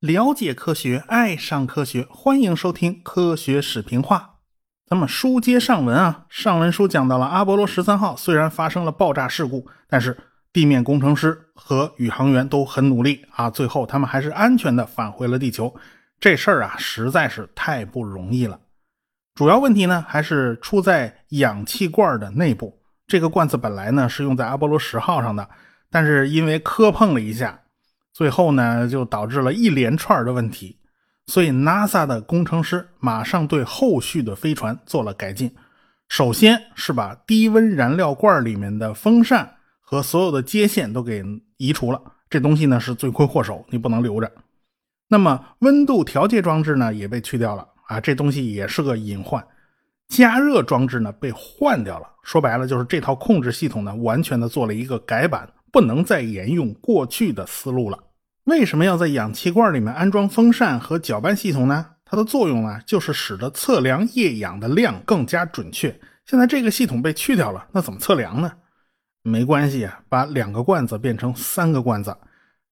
了解科学，爱上科学，欢迎收听科学史评话。咱们书接上文啊，上文书讲到了阿波罗十三号虽然发生了爆炸事故，但是地面工程师和宇航员都很努力啊，最后他们还是安全的返回了地球。这事儿啊，实在是太不容易了。主要问题呢，还是出在氧气罐的内部。这个罐子本来呢是用在阿波罗十号上的，但是因为磕碰了一下，最后呢就导致了一连串的问题。所以，NASA 的工程师马上对后续的飞船做了改进。首先是把低温燃料罐里面的风扇和所有的接线都给移除了，这东西呢是罪魁祸首，你不能留着。那么，温度调节装置呢也被去掉了啊，这东西也是个隐患。加热装置呢被换掉了，说白了就是这套控制系统呢完全的做了一个改版，不能再沿用过去的思路了。为什么要在氧气罐里面安装风扇和搅拌系统呢？它的作用呢，就是使得测量液氧的量更加准确。现在这个系统被去掉了，那怎么测量呢？没关系啊，把两个罐子变成三个罐子，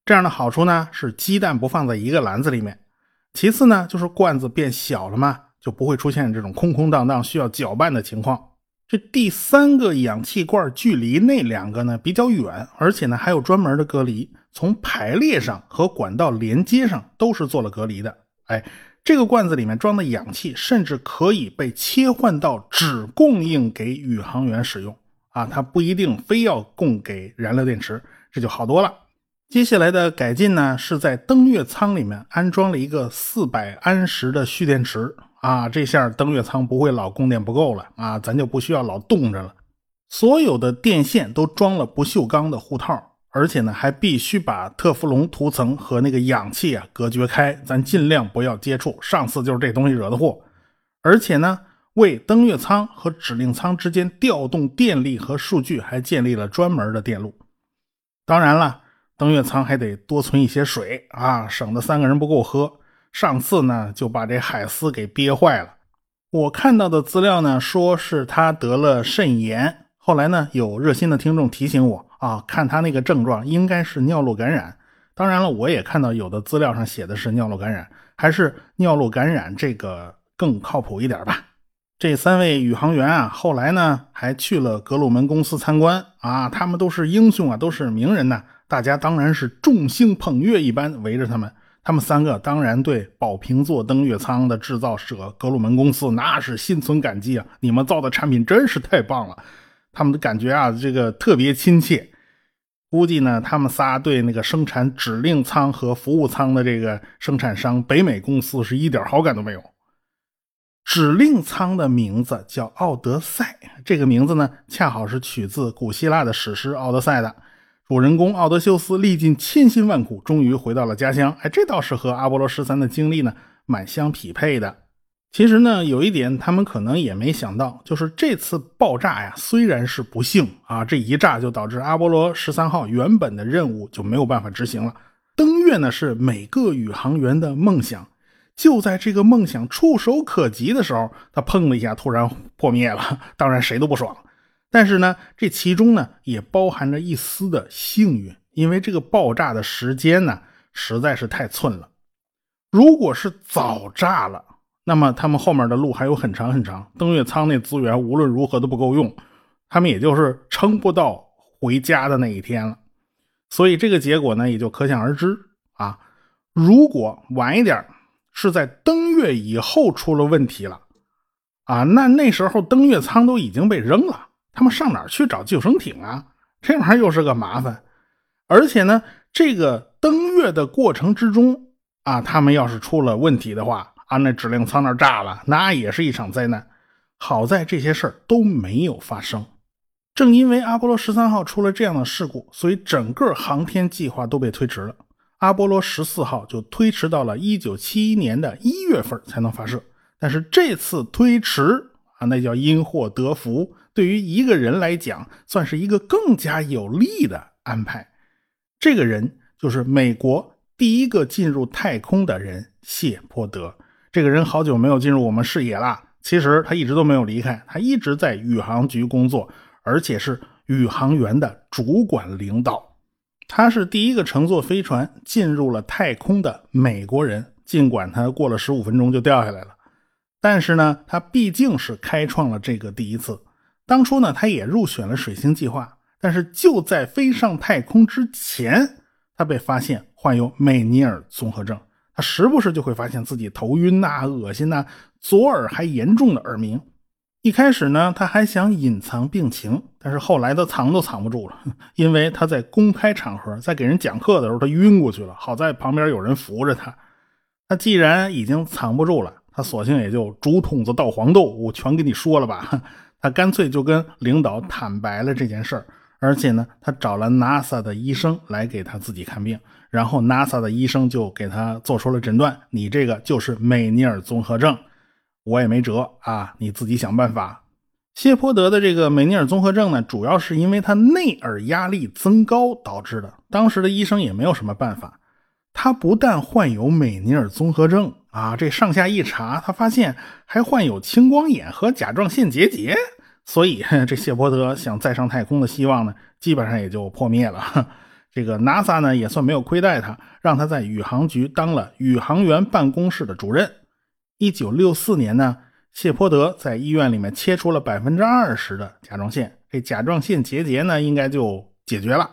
这样的好处呢是鸡蛋不放在一个篮子里面。其次呢，就是罐子变小了嘛，就不会出现这种空空荡荡需要搅拌的情况。这第三个氧气罐距离那两个呢比较远，而且呢还有专门的隔离。从排列上和管道连接上都是做了隔离的。哎，这个罐子里面装的氧气甚至可以被切换到只供应给宇航员使用啊，它不一定非要供给燃料电池，这就好多了。接下来的改进呢，是在登月舱里面安装了一个四百安时的蓄电池啊，这下登月舱不会老供电不够了啊，咱就不需要老冻着了。所有的电线都装了不锈钢的护套。而且呢，还必须把特氟龙涂层和那个氧气啊隔绝开，咱尽量不要接触。上次就是这东西惹的祸。而且呢，为登月舱和指令舱之间调动电力和数据，还建立了专门的电路。当然了，登月舱还得多存一些水啊，省得三个人不够喝。上次呢，就把这海斯给憋坏了。我看到的资料呢，说是他得了肾炎。后来呢，有热心的听众提醒我。啊，看他那个症状应该是尿路感染。当然了，我也看到有的资料上写的是尿路感染，还是尿路感染这个更靠谱一点吧。这三位宇航员啊，后来呢还去了格鲁门公司参观啊，他们都是英雄啊，都是名人呐，大家当然是众星捧月一般围着他们。他们三个当然对宝瓶座登月舱的制造者格鲁门公司那是心存感激啊，你们造的产品真是太棒了。他们的感觉啊，这个特别亲切。估计呢，他们仨对那个生产指令舱和服务舱的这个生产商北美公司是一点好感都没有。指令舱的名字叫奥德赛，这个名字呢，恰好是取自古希腊的史诗《奥德赛》的。主人公奥德修斯历尽千辛万苦，终于回到了家乡。哎，这倒是和阿波罗十三的经历呢，蛮相匹配的。其实呢，有一点他们可能也没想到，就是这次爆炸呀，虽然是不幸啊，这一炸就导致阿波罗十三号原本的任务就没有办法执行了。登月呢是每个宇航员的梦想，就在这个梦想触手可及的时候，它砰的一下突然破灭了，当然谁都不爽。但是呢，这其中呢也包含着一丝的幸运，因为这个爆炸的时间呢实在是太寸了。如果是早炸了，那么他们后面的路还有很长很长，登月舱那资源无论如何都不够用，他们也就是撑不到回家的那一天了。所以这个结果呢，也就可想而知啊。如果晚一点，是在登月以后出了问题了啊，那那时候登月舱都已经被扔了，他们上哪儿去找救生艇啊？这玩意儿又是个麻烦。而且呢，这个登月的过程之中啊，他们要是出了问题的话，啊，那指令舱那炸了，那也是一场灾难。好在这些事儿都没有发生。正因为阿波罗十三号出了这样的事故，所以整个航天计划都被推迟了。阿波罗十四号就推迟到了一九七一年的一月份才能发射。但是这次推迟啊，那叫因祸得福，对于一个人来讲，算是一个更加有利的安排。这个人就是美国第一个进入太空的人谢泼德。这个人好久没有进入我们视野了。其实他一直都没有离开，他一直在宇航局工作，而且是宇航员的主管领导。他是第一个乘坐飞船进入了太空的美国人，尽管他过了十五分钟就掉下来了，但是呢，他毕竟是开创了这个第一次。当初呢，他也入选了水星计划，但是就在飞上太空之前，他被发现患有美尼尔综合症。他时不时就会发现自己头晕呐、恶心呐，左耳还严重的耳鸣。一开始呢，他还想隐藏病情，但是后来他藏都藏不住了，因为他在公开场合，在给人讲课的时候，他晕过去了。好在旁边有人扶着他。他既然已经藏不住了，他索性也就竹筒子倒黄豆，我全给你说了吧。他干脆就跟领导坦白了这件事儿，而且呢，他找了 NASA 的医生来给他自己看病，然后 NASA 的医生就给他做出了诊断：你这个就是美尼尔综合症。我也没辙啊，你自己想办法。谢泼德的这个美尼尔综合症呢，主要是因为他内耳压力增高导致的。当时的医生也没有什么办法。他不但患有美尼尔综合症啊，这上下一查，他发现还患有青光眼和甲状腺结节。所以 这谢泼德想再上太空的希望呢，基本上也就破灭了。这个 NASA 呢，也算没有亏待他，让他在宇航局当了宇航员办公室的主任。一九六四年呢，谢泼德在医院里面切除了百分之二十的甲状腺，这甲状腺结节呢应该就解决了。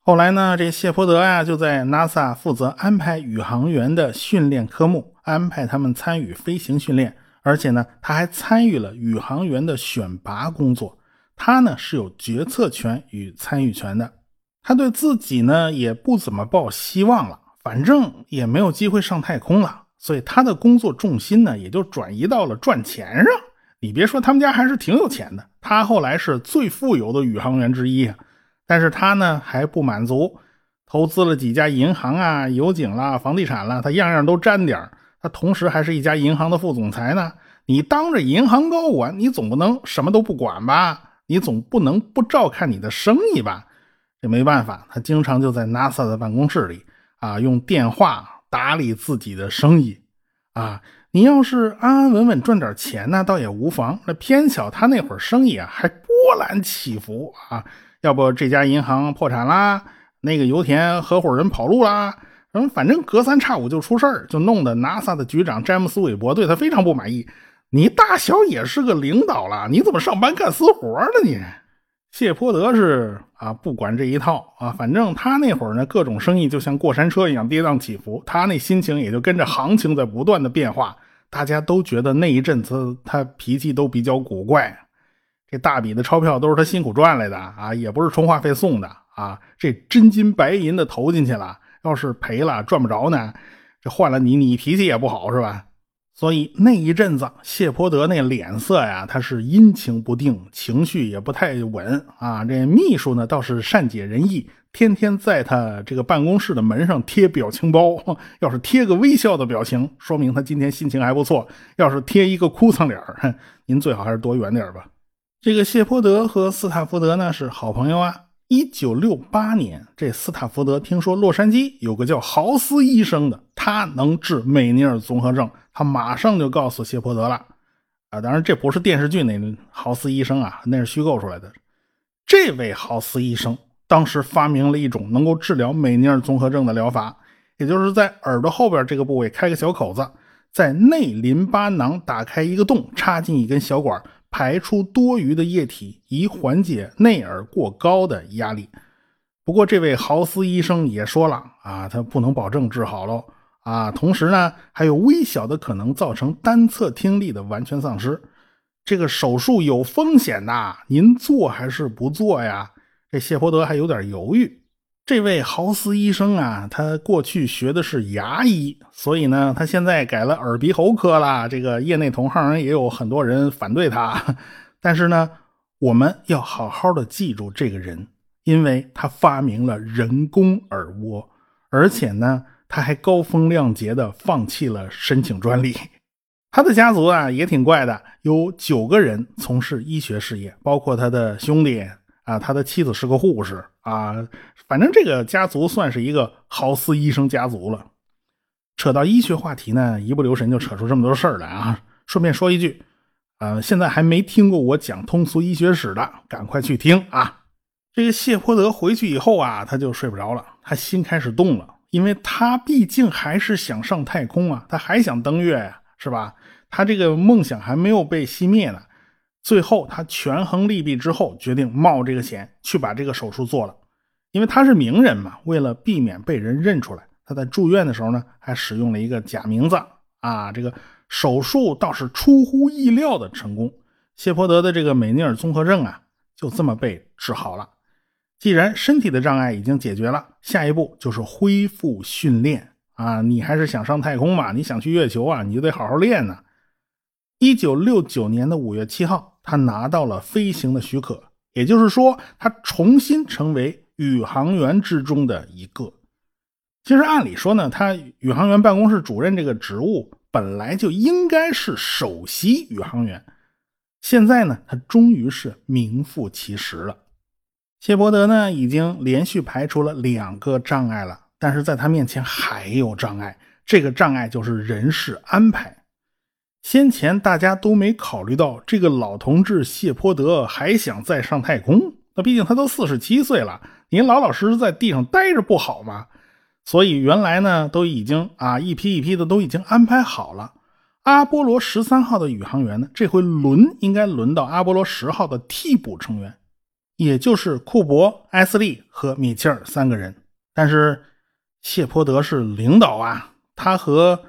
后来呢，这谢泼德呀就在 NASA 负责安排宇航员的训练科目，安排他们参与飞行训练，而且呢他还参与了宇航员的选拔工作，他呢是有决策权与参与权的。他对自己呢也不怎么抱希望了，反正也没有机会上太空了。所以他的工作重心呢，也就转移到了赚钱上。你别说，他们家还是挺有钱的。他后来是最富有的宇航员之一啊。但是他呢还不满足，投资了几家银行啊、油井啦、房地产啦，他样样都沾点同时还是一家银行的副总裁呢。你当着银行高管，你总不能什么都不管吧？你总不能不照看你的生意吧？这没办法，他经常就在 NASA 的办公室里啊，用电话。打理自己的生意，啊，你要是安安稳稳赚点钱呢，倒也无妨。那偏巧他那会儿生意啊，还波澜起伏啊，要不这家银行破产啦，那个油田合伙人跑路啦，什么反正隔三差五就出事儿，就弄得 NASA 的局长詹姆斯·韦伯对他非常不满意。你大小也是个领导了，你怎么上班干私活呢？你？谢泼德是啊，不管这一套啊，反正他那会儿呢，各种生意就像过山车一样跌宕起伏，他那心情也就跟着行情在不断的变化。大家都觉得那一阵子他脾气都比较古怪，这大笔的钞票都是他辛苦赚来的啊，也不是充话费送的啊，这真金白银的投进去了，要是赔了赚不着呢，这换了你，你脾气也不好是吧？所以那一阵子，谢泼德那脸色呀，他是阴晴不定，情绪也不太稳啊。这秘书呢倒是善解人意，天天在他这个办公室的门上贴表情包。要是贴个微笑的表情，说明他今天心情还不错；要是贴一个哭丧脸 您最好还是躲远点吧。这个谢泼德和斯塔福德呢是好朋友啊。一九六八年，这斯塔福德听说洛杉矶有个叫豪斯医生的，他能治美尼尔综合症，他马上就告诉谢泼德了。啊，当然这不是电视剧那豪斯医生啊，那是虚构出来的。这位豪斯医生当时发明了一种能够治疗美尼尔综合症的疗法，也就是在耳朵后边这个部位开个小口子，在内淋巴囊打开一个洞，插进一根小管。排出多余的液体，以缓解内耳过高的压力。不过，这位豪斯医生也说了啊，他不能保证治好喽啊。同时呢，还有微小的可能造成单侧听力的完全丧失。这个手术有风险的，您做还是不做呀？这谢泼德还有点犹豫。这位豪斯医生啊，他过去学的是牙医，所以呢，他现在改了耳鼻喉科了。这个业内同行也有很多人反对他，但是呢，我们要好好的记住这个人，因为他发明了人工耳蜗，而且呢，他还高风亮节的放弃了申请专利。他的家族啊也挺怪的，有九个人从事医学事业，包括他的兄弟。啊，他的妻子是个护士啊，反正这个家族算是一个豪斯医生家族了。扯到医学话题呢，一不留神就扯出这么多事儿来啊。顺便说一句，呃，现在还没听过我讲通俗医学史的，赶快去听啊。这个谢泼德回去以后啊，他就睡不着了，他心开始动了，因为他毕竟还是想上太空啊，他还想登月呀，是吧？他这个梦想还没有被熄灭呢。最后，他权衡利弊之后，决定冒这个险去把这个手术做了，因为他是名人嘛。为了避免被人认出来，他在住院的时候呢，还使用了一个假名字啊。这个手术倒是出乎意料的成功，谢泼德的这个美尼尔综合症啊，就这么被治好了。既然身体的障碍已经解决了，下一步就是恢复训练啊。你还是想上太空嘛？你想去月球啊？你就得好好练呢。一九六九年的五月七号，他拿到了飞行的许可，也就是说，他重新成为宇航员之中的一个。其实按理说呢，他宇航员办公室主任这个职务本来就应该是首席宇航员，现在呢，他终于是名副其实了。谢伯德呢，已经连续排除了两个障碍了，但是在他面前还有障碍，这个障碍就是人事安排。先前大家都没考虑到，这个老同志谢泼德还想再上太空。那毕竟他都四十七岁了，您老老实实在地上待着不好吗？所以原来呢，都已经啊一批一批的都已经安排好了。阿波罗十三号的宇航员呢，这回轮应该轮到阿波罗十号的替补成员，也就是库珀、埃斯利和米切尔三个人。但是谢泼德是领导啊，他和。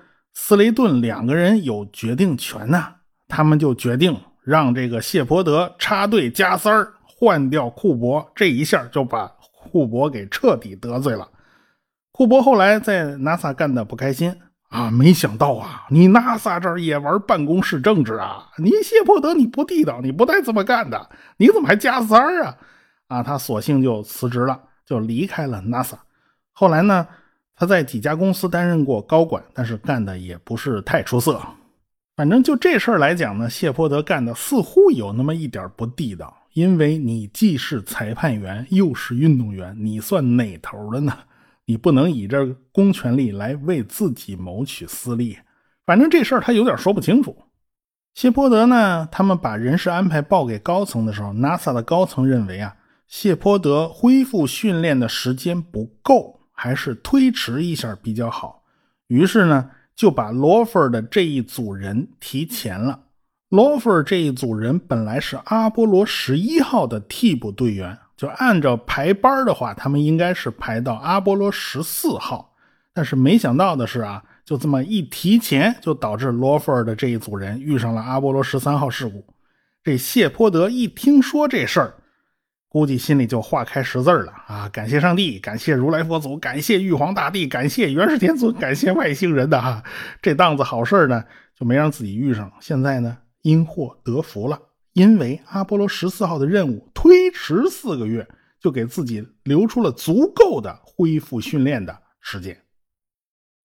斯雷顿两个人有决定权呐，他们就决定让这个谢泼德插队加塞儿，换掉库珀。这一下就把库珀给彻底得罪了。库珀后来在 NASA 干的不开心啊，没想到啊，你 NASA 这儿也玩办公室政治啊！你谢泼德你不地道，你不带这么干的，你怎么还加塞儿啊？啊，他索性就辞职了，就离开了 NASA。后来呢？他在几家公司担任过高管，但是干的也不是太出色。反正就这事儿来讲呢，谢泼德干的似乎有那么一点不地道。因为你既是裁判员，又是运动员，你算哪头的呢？你不能以这公权力来为自己谋取私利。反正这事儿他有点说不清楚。谢泼德呢，他们把人事安排报给高层的时候，NASA 的高层认为啊，谢泼德恢复训练的时间不够。还是推迟一下比较好，于是呢，就把罗弗的这一组人提前了。罗弗这一组人本来是阿波罗十一号的替补队员，就按照排班的话，他们应该是排到阿波罗十四号。但是没想到的是啊，就这么一提前，就导致罗弗的这一组人遇上了阿波罗十三号事故。这谢泼德一听说这事儿。估计心里就化开十字了啊！感谢上帝，感谢如来佛祖，感谢玉皇大帝，感谢元始天尊，感谢外星人的哈！这档子好事呢，就没让自己遇上。现在呢，因祸得福了，因为阿波罗十四号的任务推迟四个月，就给自己留出了足够的恢复训练的时间。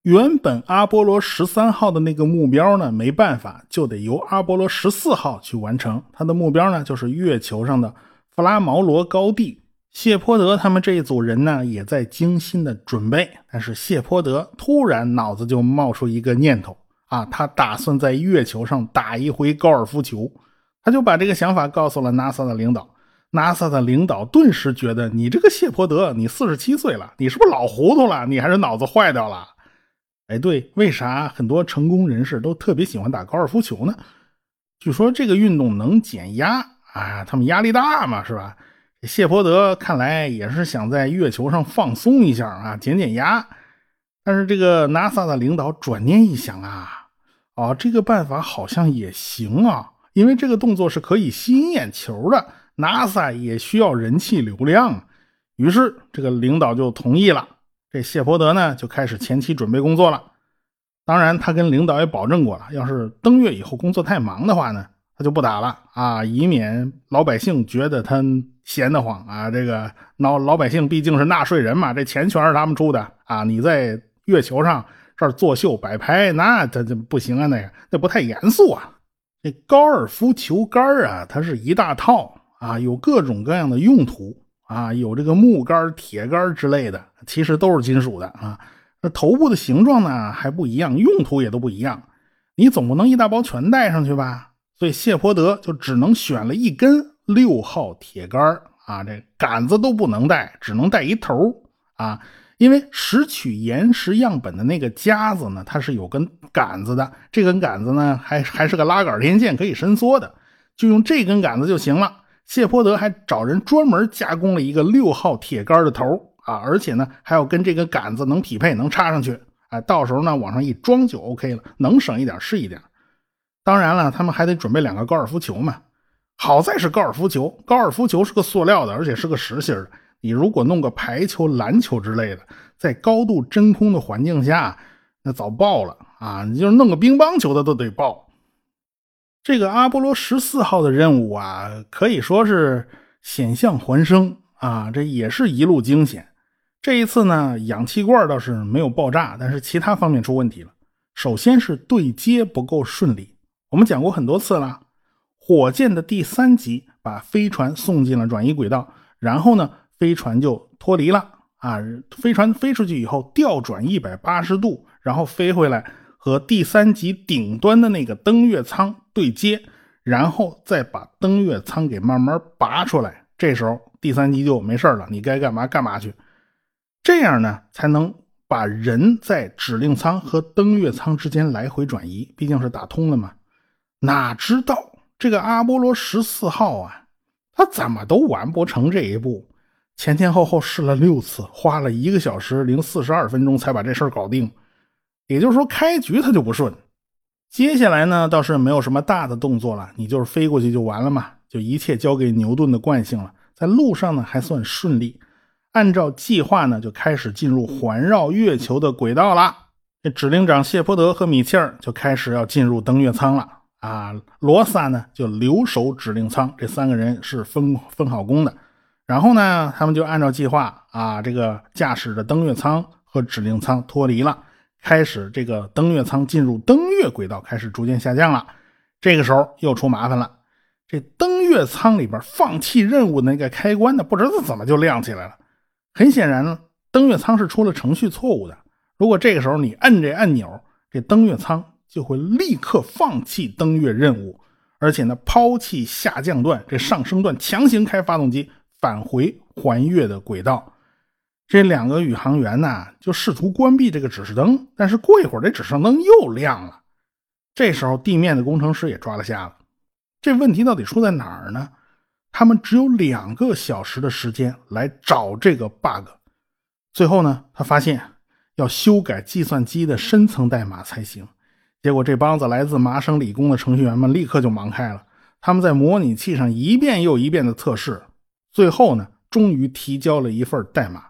原本阿波罗十三号的那个目标呢，没办法，就得由阿波罗十四号去完成。他的目标呢，就是月球上的。弗拉毛罗高地，谢泼德他们这一组人呢，也在精心的准备。但是谢泼德突然脑子就冒出一个念头啊，他打算在月球上打一回高尔夫球。他就把这个想法告诉了 NASA 的领导。NASA 的领导顿时觉得，你这个谢泼德，你四十七岁了，你是不是老糊涂了？你还是脑子坏掉了？哎，对，为啥很多成功人士都特别喜欢打高尔夫球呢？据说这个运动能减压。啊，他们压力大嘛，是吧？谢泼德看来也是想在月球上放松一下啊，减减压。但是这个 NASA 的领导转念一想啊，哦，这个办法好像也行啊，因为这个动作是可以吸引眼球的，NASA 也需要人气流量。于是这个领导就同意了。这谢泼德呢，就开始前期准备工作了。当然，他跟领导也保证过了，要是登月以后工作太忙的话呢。他就不打了啊，以免老百姓觉得他闲得慌啊。这个老老百姓毕竟是纳税人嘛，这钱全是他们出的啊。你在月球上这儿作秀摆拍，那这这不行啊，那个那不太严肃啊。这高尔夫球杆啊，它是一大套啊，有各种各样的用途啊，有这个木杆、铁杆之类的，其实都是金属的啊。那头部的形状呢还不一样，用途也都不一样。你总不能一大包全带上去吧？所以谢泼德就只能选了一根六号铁杆啊，这杆子都不能带，只能带一头啊。因为拾取岩石样本的那个夹子呢，它是有根杆子的，这根杆子呢还还是个拉杆天线，可以伸缩的，就用这根杆子就行了。谢泼德还找人专门加工了一个六号铁杆的头啊，而且呢还要跟这个杆子能匹配，能插上去。哎，到时候呢往上一装就 OK 了，能省一点是一点。当然了，他们还得准备两个高尔夫球嘛。好在是高尔夫球，高尔夫球是个塑料的，而且是个实心的。你如果弄个排球、篮球之类的，在高度真空的环境下，那早爆了啊！你就是弄个乒乓球的都得爆。这个阿波罗十四号的任务啊，可以说是险象环生啊，这也是一路惊险。这一次呢，氧气罐倒是没有爆炸，但是其他方面出问题了。首先是对接不够顺利，我们讲过很多次了，火箭的第三级把飞船送进了转移轨道，然后呢。飞船就脱离了啊！飞船飞出去以后，调转一百八十度，然后飞回来和第三级顶端的那个登月舱对接，然后再把登月舱给慢慢拔出来。这时候第三级就没事了，你该干嘛干嘛去。这样呢，才能把人在指令舱和登月舱之间来回转移，毕竟是打通了嘛。哪知道这个阿波罗十四号啊，他怎么都完不成这一步。前前后后试了六次，花了一个小时零四十二分钟才把这事儿搞定。也就是说，开局他就不顺。接下来呢，倒是没有什么大的动作了，你就是飞过去就完了嘛，就一切交给牛顿的惯性了。在路上呢，还算顺利，按照计划呢，就开始进入环绕月球的轨道了。这指令长谢泼德和米切尔就开始要进入登月舱了啊。罗萨呢，就留守指令舱，这三个人是分分好工的。然后呢，他们就按照计划啊，这个驾驶着登月舱和指令舱脱离了，开始这个登月舱进入登月轨道，开始逐渐下降了。这个时候又出麻烦了，这登月舱里边放弃任务那个开关呢，不知道怎么就亮起来了。很显然呢，登月舱是出了程序错误的。如果这个时候你摁这按钮，这登月舱就会立刻放弃登月任务，而且呢，抛弃下降段，这上升段强行开发动机。返回环月的轨道，这两个宇航员呢就试图关闭这个指示灯，但是过一会儿这指示灯又亮了。这时候地面的工程师也抓了瞎了，这问题到底出在哪儿呢？他们只有两个小时的时间来找这个 bug。最后呢，他发现要修改计算机的深层代码才行。结果这帮子来自麻省理工的程序员们立刻就忙开了，他们在模拟器上一遍又一遍的测试。最后呢，终于提交了一份代码，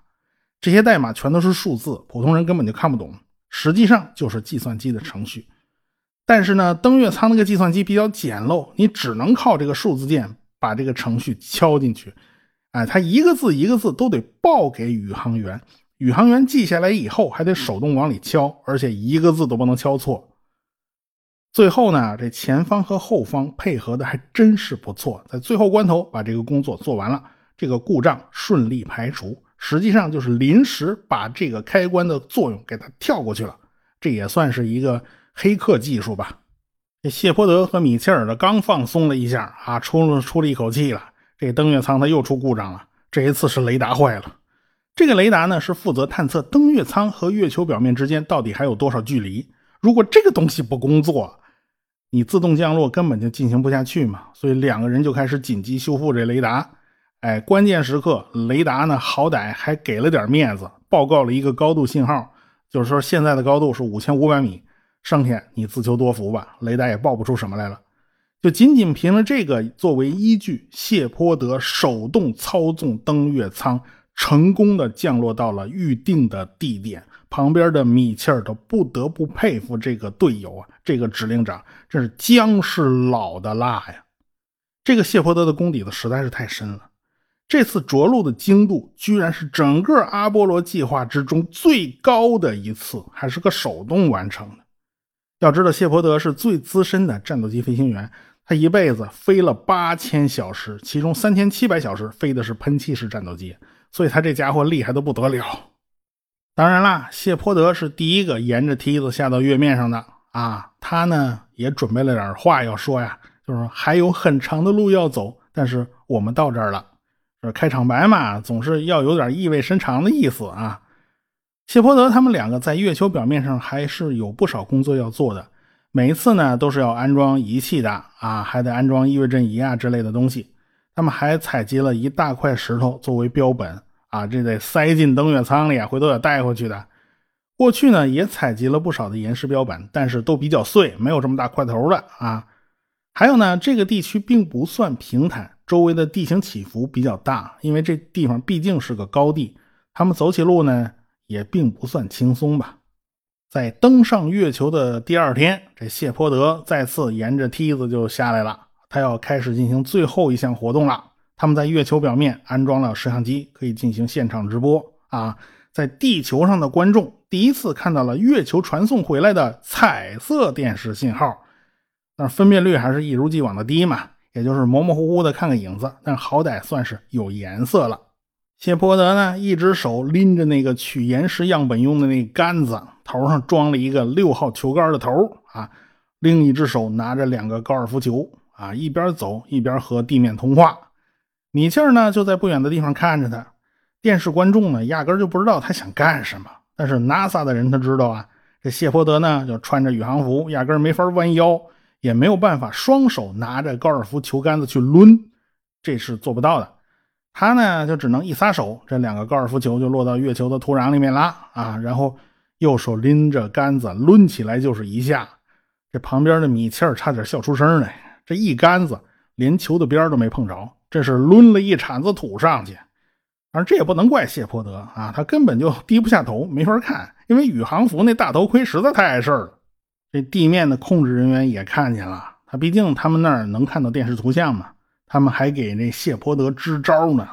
这些代码全都是数字，普通人根本就看不懂。实际上就是计算机的程序。但是呢，登月舱那个计算机比较简陋，你只能靠这个数字键把这个程序敲进去。哎，它一个字一个字都得报给宇航员，宇航员记下来以后还得手动往里敲，而且一个字都不能敲错。最后呢，这前方和后方配合的还真是不错，在最后关头把这个工作做完了。这个故障顺利排除，实际上就是临时把这个开关的作用给它跳过去了，这也算是一个黑客技术吧。这谢泼德和米切尔的刚放松了一下啊，出了出了一口气了。这登月舱它又出故障了，这一次是雷达坏了。这个雷达呢是负责探测登月舱和月球表面之间到底还有多少距离。如果这个东西不工作，你自动降落根本就进行不下去嘛。所以两个人就开始紧急修复这雷达。哎，关键时刻，雷达呢，好歹还给了点面子，报告了一个高度信号，就是说现在的高度是五千五百米，剩下你自求多福吧，雷达也报不出什么来了。就仅仅凭着这个作为依据，谢泼德手动操纵登月舱，成功的降落到了预定的地点。旁边的米切尔都不得不佩服这个队友啊，这个指令长这是姜是老的辣呀。这个谢泼德的功底子实在是太深了。这次着陆的精度居然是整个阿波罗计划之中最高的一次，还是个手动完成的。要知道，谢泼德是最资深的战斗机飞行员，他一辈子飞了八千小时，其中三千七百小时飞的是喷气式战斗机，所以他这家伙厉害的不得了。当然啦，谢泼德是第一个沿着梯子下到月面上的啊，他呢也准备了点话要说呀，就是还有很长的路要走，但是我们到这儿了。开场白嘛，总是要有点意味深长的意思啊。谢泼德他们两个在月球表面上还是有不少工作要做的，每一次呢都是要安装仪器的啊，还得安装异位震仪啊之类的东西。他们还采集了一大块石头作为标本啊，这得塞进登月舱里啊，回头得带回去的。过去呢也采集了不少的岩石标本，但是都比较碎，没有这么大块头的啊。还有呢，这个地区并不算平坦，周围的地形起伏比较大，因为这地方毕竟是个高地，他们走起路呢。也并不算轻松吧。在登上月球的第二天，这谢泼德再次沿着梯子就下来了。他要开始进行最后一项活动了。他们在月球表面安装了摄像机，可以进行现场直播啊。在地球上的观众第一次看到了月球传送回来的彩色电视信号，但分辨率还是一如既往的低嘛，也就是模模糊糊的看个影子，但好歹算是有颜色了。谢泼德呢，一只手拎着那个取岩石样本用的那杆子，头上装了一个六号球杆的头啊，另一只手拿着两个高尔夫球啊，一边走一边和地面通话。米切尔呢，就在不远的地方看着他。电视观众呢，压根就不知道他想干什么，但是 NASA 的人他知道啊。这谢泼德呢，就穿着宇航服，压根没法弯腰，也没有办法双手拿着高尔夫球杆子去抡，这是做不到的。他呢，就只能一撒手，这两个高尔夫球就落到月球的土壤里面了啊！然后右手拎着杆子抡起来就是一下，这旁边的米切尔差点笑出声来。这一杆子连球的边都没碰着，这是抡了一铲子土上去。而这也不能怪谢泼德啊，他根本就低不下头，没法看，因为宇航服那大头盔实在太碍事了。这地面的控制人员也看见了，他毕竟他们那儿能看到电视图像嘛。他们还给那谢泼德支招呢，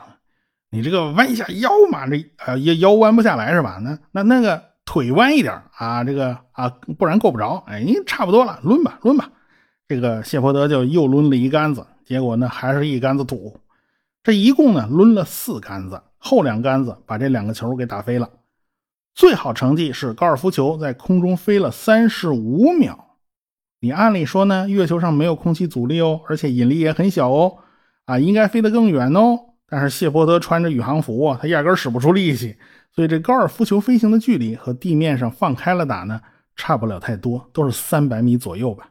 你这个弯一下腰嘛，这呃腰腰弯不下来是吧？那那那个腿弯一点啊，这个啊不然够不着。哎，你差不多了，抡吧抡吧。这个谢泼德就又抡了一杆子，结果呢还是一杆子土。这一共呢抡了四杆子，后两杆子把这两个球给打飞了。最好成绩是高尔夫球在空中飞了三十五秒。你按理说呢，月球上没有空气阻力哦，而且引力也很小哦。啊，应该飞得更远哦。但是谢泼德穿着宇航服啊，他压根使不出力气，所以这高尔夫球飞行的距离和地面上放开了打呢，差不了太多，都是三百米左右吧。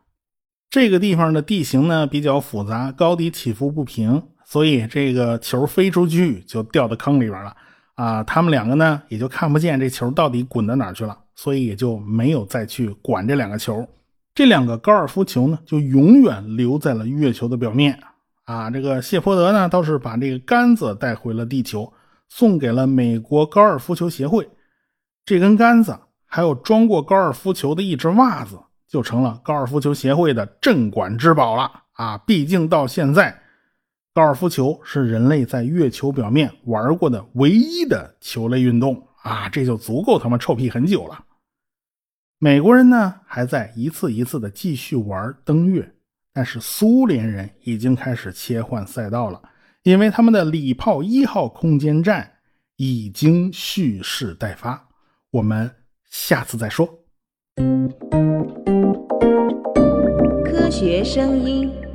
这个地方的地形呢比较复杂，高低起伏不平，所以这个球飞出去就掉到坑里边了。啊，他们两个呢也就看不见这球到底滚到哪去了，所以也就没有再去管这两个球。这两个高尔夫球呢就永远留在了月球的表面。啊，这个谢泼德呢，倒是把这个杆子带回了地球，送给了美国高尔夫球协会。这根杆子还有装过高尔夫球的一只袜子，就成了高尔夫球协会的镇馆之宝了。啊，毕竟到现在，高尔夫球是人类在月球表面玩过的唯一的球类运动啊，这就足够他们臭屁很久了。美国人呢，还在一次一次的继续玩登月。但是苏联人已经开始切换赛道了，因为他们的礼炮一号空间站已经蓄势待发。我们下次再说。学声音。